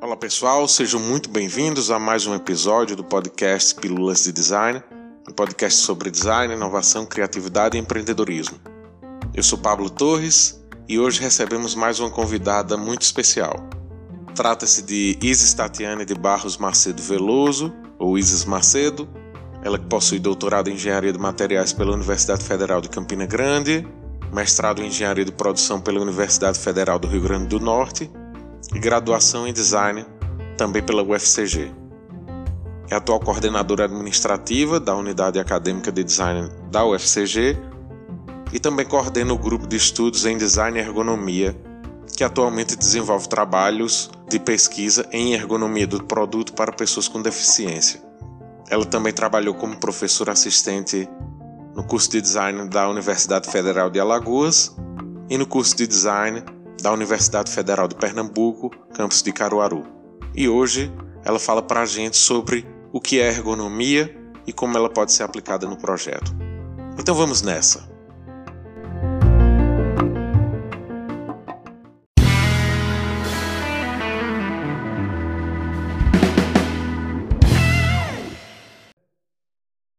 Olá pessoal, sejam muito bem-vindos a mais um episódio do podcast Pílulas de Design, um podcast sobre design, inovação, criatividade e empreendedorismo. Eu sou Pablo Torres e hoje recebemos mais uma convidada muito especial. Trata-se de Isis Tatiane de Barros Macedo Veloso, ou Isis Macedo, ela que possui doutorado em Engenharia de Materiais pela Universidade Federal de Campina Grande, mestrado em Engenharia de Produção pela Universidade Federal do Rio Grande do Norte e graduação em Design também pela UFCG. É atual coordenadora administrativa da Unidade Acadêmica de Design da UFCG e também coordena o grupo de estudos em Design e Ergonomia, que atualmente desenvolve trabalhos de pesquisa em ergonomia do produto para pessoas com deficiência. Ela também trabalhou como professora assistente no curso de design da Universidade Federal de Alagoas e no curso de design da Universidade Federal de Pernambuco, campus de Caruaru. E hoje ela fala para a gente sobre o que é ergonomia e como ela pode ser aplicada no projeto. Então vamos nessa!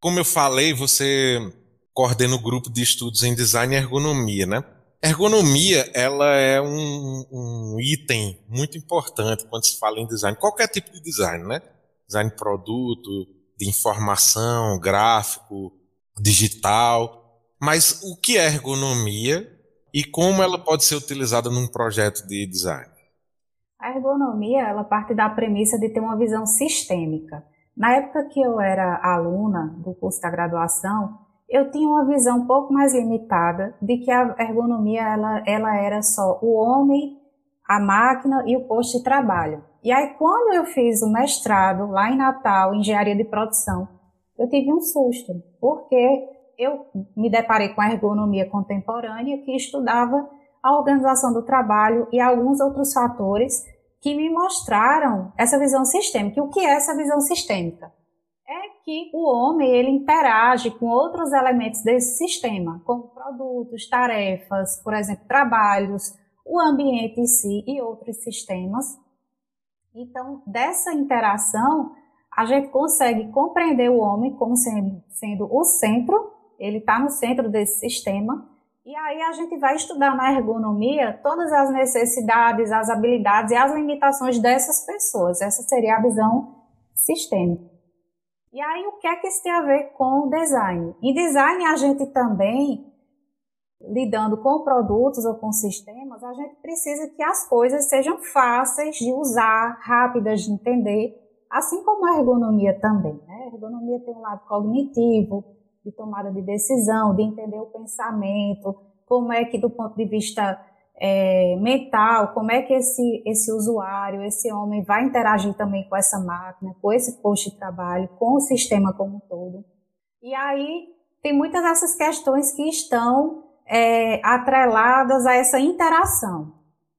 Como eu falei, você coordena o grupo de estudos em design e ergonomia, né? Ergonomia, ela é um, um, item muito importante quando se fala em design, qualquer tipo de design, né? Design de produto, de informação, gráfico, digital. Mas o que é ergonomia e como ela pode ser utilizada num projeto de design? A ergonomia, ela parte da premissa de ter uma visão sistêmica. Na época que eu era aluna do curso da graduação, eu tinha uma visão um pouco mais limitada de que a ergonomia ela, ela era só o homem, a máquina e o posto de trabalho. E aí, quando eu fiz o mestrado lá em Natal, em engenharia de produção, eu tive um susto, porque eu me deparei com a ergonomia contemporânea que estudava a organização do trabalho e alguns outros fatores que me mostraram essa visão sistêmica. O que é essa visão sistêmica? É que o homem ele interage com outros elementos desse sistema, como produtos, tarefas, por exemplo, trabalhos, o ambiente em si e outros sistemas. Então, dessa interação, a gente consegue compreender o homem como sendo, sendo o centro, ele está no centro desse sistema, e aí a gente vai estudar na ergonomia todas as necessidades, as habilidades e as limitações dessas pessoas. Essa seria a visão sistêmica. E aí o que é que isso tem a ver com design? Em design a gente também lidando com produtos ou com sistemas, a gente precisa que as coisas sejam fáceis de usar, rápidas de entender, assim como a ergonomia também. Né? A ergonomia tem um lado cognitivo, de tomada de decisão, de entender o pensamento, como é que do ponto de vista é, mental, como é que esse, esse usuário, esse homem vai interagir também com essa máquina, com esse posto de trabalho, com o sistema como um todo. E aí tem muitas dessas questões que estão é, atreladas a essa interação.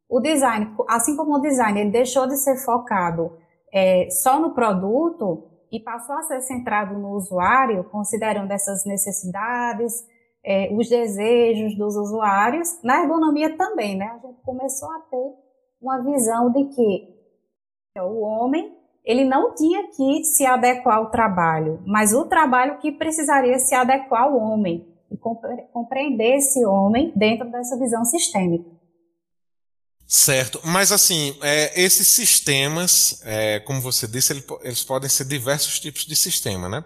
O design, assim como o design, ele deixou de ser focado é, só no produto, e passou a ser centrado no usuário, considerando essas necessidades, é, os desejos dos usuários, na ergonomia também, né? A gente começou a ter uma visão de que o homem ele não tinha que se adequar ao trabalho, mas o trabalho que precisaria se adequar ao homem e compreender esse homem dentro dessa visão sistêmica. Certo, mas assim, é, esses sistemas, é, como você disse, ele, eles podem ser diversos tipos de sistema, né?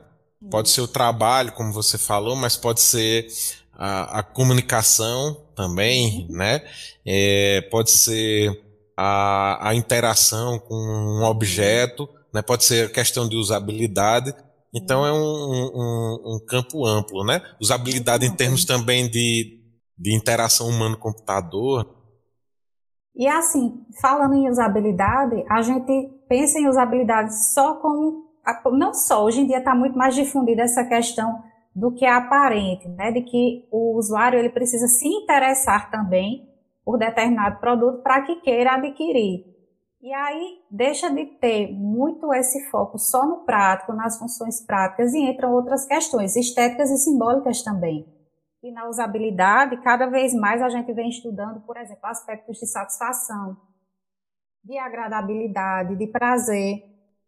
Pode ser o trabalho, como você falou, mas pode ser a, a comunicação também, uhum. né? É, pode ser a, a, interação com um objeto, né? Pode ser a questão de usabilidade. Então é um, um, um campo amplo, né? Usabilidade em termos também de, de interação humano-computador, e assim, falando em usabilidade, a gente pensa em usabilidade só como. Não só, hoje em dia está muito mais difundida essa questão do que é aparente, né? De que o usuário ele precisa se interessar também por determinado produto para que queira adquirir. E aí deixa de ter muito esse foco só no prático, nas funções práticas, e entram outras questões, estéticas e simbólicas também. E na usabilidade, cada vez mais a gente vem estudando, por exemplo, aspectos de satisfação, de agradabilidade, de prazer,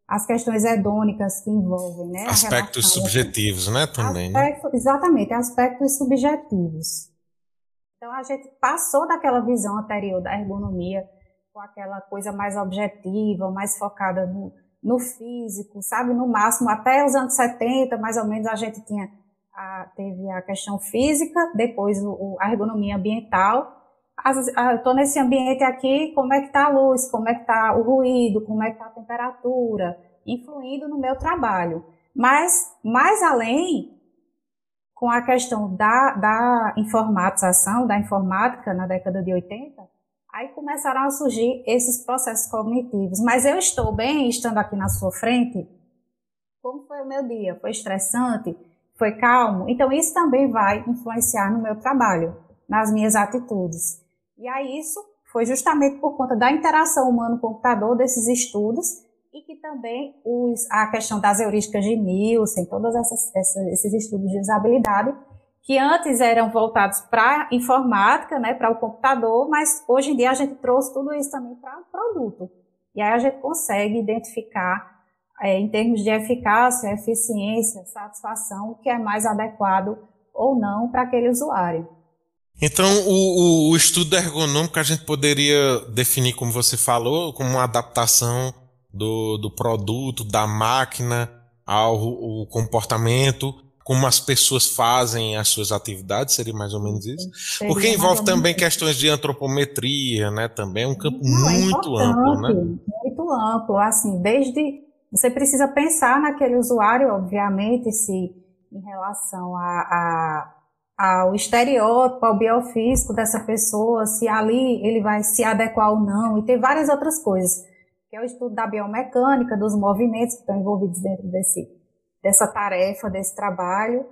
as questões hedônicas que envolvem, né? Aspectos subjetivos, né, também. Né? Aspecto, né? Exatamente, aspectos subjetivos. Então a gente passou daquela visão anterior da ergonomia com aquela coisa mais objetiva, mais focada no, no físico, sabe? No máximo, até os anos 70, mais ou menos, a gente tinha a, teve a questão física, depois o, a ergonomia ambiental. Estou nesse ambiente aqui, como é que está a luz, como é que está o ruído, como é que está a temperatura, influindo no meu trabalho. Mas, mais além, com a questão da, da informatização, da informática na década de 80, aí começaram a surgir esses processos cognitivos. Mas eu estou bem estando aqui na sua frente? Como foi o meu dia? Foi estressante? foi calmo. Então, isso também vai influenciar no meu trabalho, nas minhas atitudes. E aí, isso foi justamente por conta da interação humano-computador desses estudos e que também os, a questão das heurísticas de Nielsen, todos esses estudos de usabilidade, que antes eram voltados para informática, né, para o computador, mas hoje em dia a gente trouxe tudo isso também para o produto. E aí a gente consegue identificar é, em termos de eficácia, eficiência, satisfação, o que é mais adequado ou não para aquele usuário. Então, o, o, estudo ergonômico a gente poderia definir, como você falou, como uma adaptação do, do produto, da máquina ao o comportamento, como as pessoas fazem as suas atividades, seria mais ou menos isso? Seria Porque envolve também isso. questões de antropometria, né? Também é um campo Não, é muito é amplo, né? Muito amplo, assim, desde você precisa pensar naquele usuário, obviamente, se em relação a, a, ao estereótipo, ao biofísico dessa pessoa, se ali ele vai se adequar ou não, e tem várias outras coisas, que é o estudo da biomecânica, dos movimentos que estão envolvidos dentro desse, dessa tarefa, desse trabalho,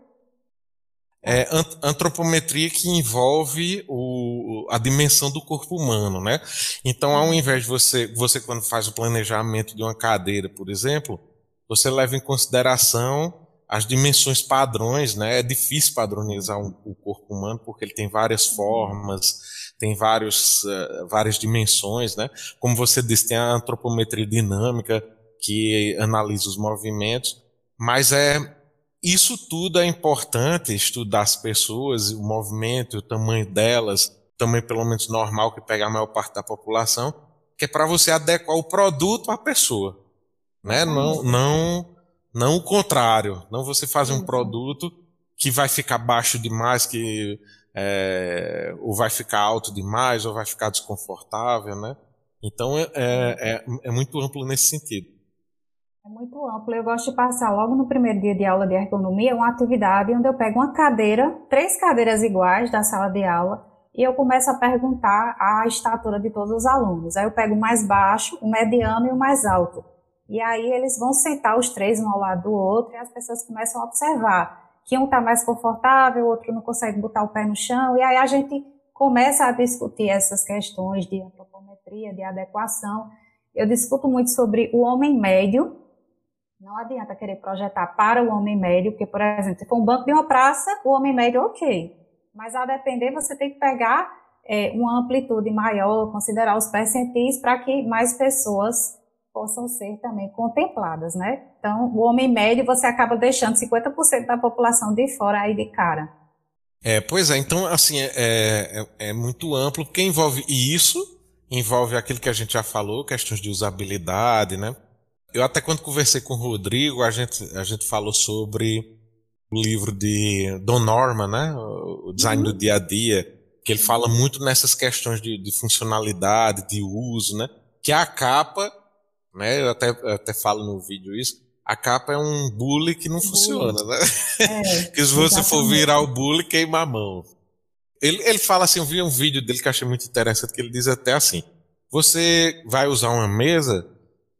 é, antropometria que envolve o, a dimensão do corpo humano, né? Então, ao invés de você, você quando faz o planejamento de uma cadeira, por exemplo, você leva em consideração as dimensões padrões, né? É difícil padronizar um, o corpo humano porque ele tem várias formas, tem vários, uh, várias dimensões, né? Como você disse, tem a antropometria dinâmica que analisa os movimentos, mas é isso tudo é importante, estudar as pessoas, o movimento, o tamanho delas, tamanho pelo menos normal que pega a maior parte da população, que é para você adequar o produto à pessoa, né? Não, não, não o contrário. Não você fazer um produto que vai ficar baixo demais, que é, ou vai ficar alto demais, ou vai ficar desconfortável, né? Então é, é, é, é muito amplo nesse sentido. É muito amplo. Eu gosto de passar logo no primeiro dia de aula de ergonomia uma atividade onde eu pego uma cadeira, três cadeiras iguais da sala de aula, e eu começo a perguntar a estatura de todos os alunos. Aí eu pego o mais baixo, o mediano e o mais alto. E aí eles vão sentar os três um ao lado do outro e as pessoas começam a observar que um está mais confortável, o outro não consegue botar o pé no chão, e aí a gente começa a discutir essas questões de antropometria, de adequação. Eu discuto muito sobre o homem médio, não adianta querer projetar para o homem médio, porque, por exemplo, se for um banco de uma praça, o homem médio, ok. Mas a depender, você tem que pegar é, uma amplitude maior, considerar os percentis para que mais pessoas possam ser também contempladas, né? Então, o homem médio, você acaba deixando 50% da população de fora aí de cara. É, pois é, então, assim, é, é, é muito amplo, porque envolve isso, envolve aquilo que a gente já falou, questões de usabilidade, né? Eu até quando conversei com o Rodrigo, a gente, a gente falou sobre o livro de Don Norman, né? O design uhum. do dia a dia, que ele fala muito nessas questões de, de, funcionalidade, de uso, né? Que a capa, né? Eu até, eu até falo no vídeo isso. A capa é um bully que não bully. funciona, né? É, que se você exatamente. for virar o bully, queima a mão. Ele, ele fala assim, eu vi um vídeo dele que eu achei muito interessante, que ele diz até assim, você vai usar uma mesa,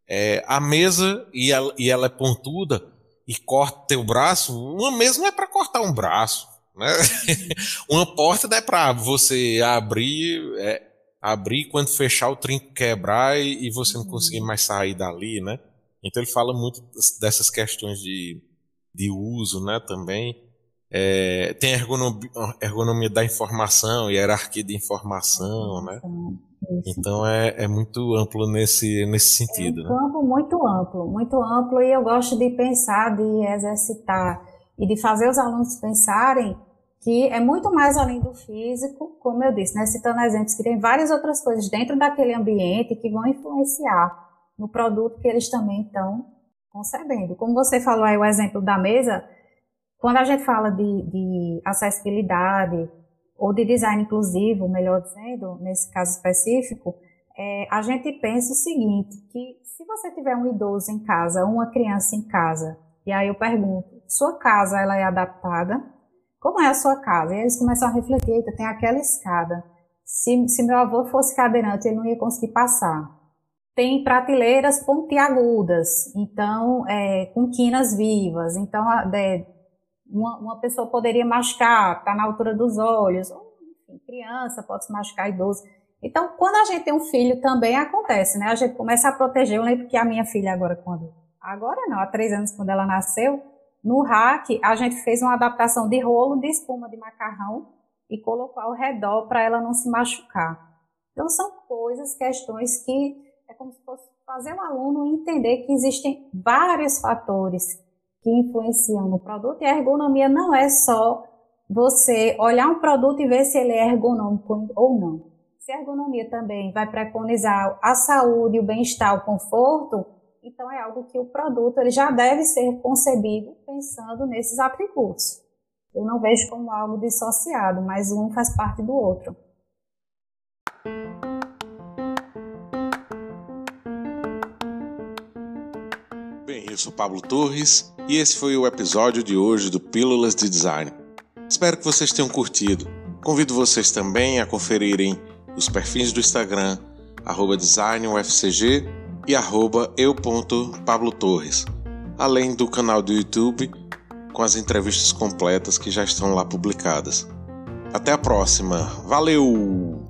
é, a mesa e ela, e ela é pontuda e corta teu braço, uma mesa não é para cortar um braço. Né? uma porta não é para você abrir, é, abrir quando fechar o trinco quebrar e, e você não conseguir mais sair dali, né? Então ele fala muito dessas questões de, de uso, né, também. é, tem a ergonomia, ergonomia, da informação, hierarquia de informação, né? Isso. Então é, é muito amplo nesse, nesse sentido. É um né? campo muito amplo, muito amplo, e eu gosto de pensar, de exercitar e de fazer os alunos pensarem que é muito mais além do físico, como eu disse, né? citando exemplos que tem várias outras coisas dentro daquele ambiente que vão influenciar no produto que eles também estão concebendo. Como você falou aí o exemplo da mesa, quando a gente fala de, de acessibilidade ou de design inclusivo, melhor dizendo, nesse caso específico, é, a gente pensa o seguinte, que se você tiver um idoso em casa, uma criança em casa, e aí eu pergunto, sua casa ela é adaptada? Como é a sua casa? E eles começam a refletir, eita, tem aquela escada. Se, se meu avô fosse cadeirante, ele não ia conseguir passar. Tem prateleiras pontiagudas, então, é, com quinas vivas. Então, é, uma, uma pessoa poderia machucar, está na altura dos olhos, enfim, criança pode se machucar, idoso. Então, quando a gente tem um filho, também acontece, né? A gente começa a proteger. Eu lembro que a minha filha agora, quando... Agora não, há três anos, quando ela nasceu, no rack, a gente fez uma adaptação de rolo de espuma de macarrão e colocou ao redor para ela não se machucar. Então, são coisas, questões que é como se fosse fazer o aluno entender que existem vários fatores que influenciam no produto e a ergonomia não é só você olhar um produto e ver se ele é ergonômico ou não. Se a ergonomia também vai preconizar a saúde, o bem-estar, o conforto, então é algo que o produto ele já deve ser concebido pensando nesses atributos. Eu não vejo como algo dissociado, mas um faz parte do outro. Bem, eu sou Pablo Torres e esse foi o episódio de hoje do Pílulas de Design. Espero que vocês tenham curtido. Convido vocês também a conferirem os perfis do Instagram, designufcg e eu.pablotorres, além do canal do YouTube com as entrevistas completas que já estão lá publicadas. Até a próxima. Valeu!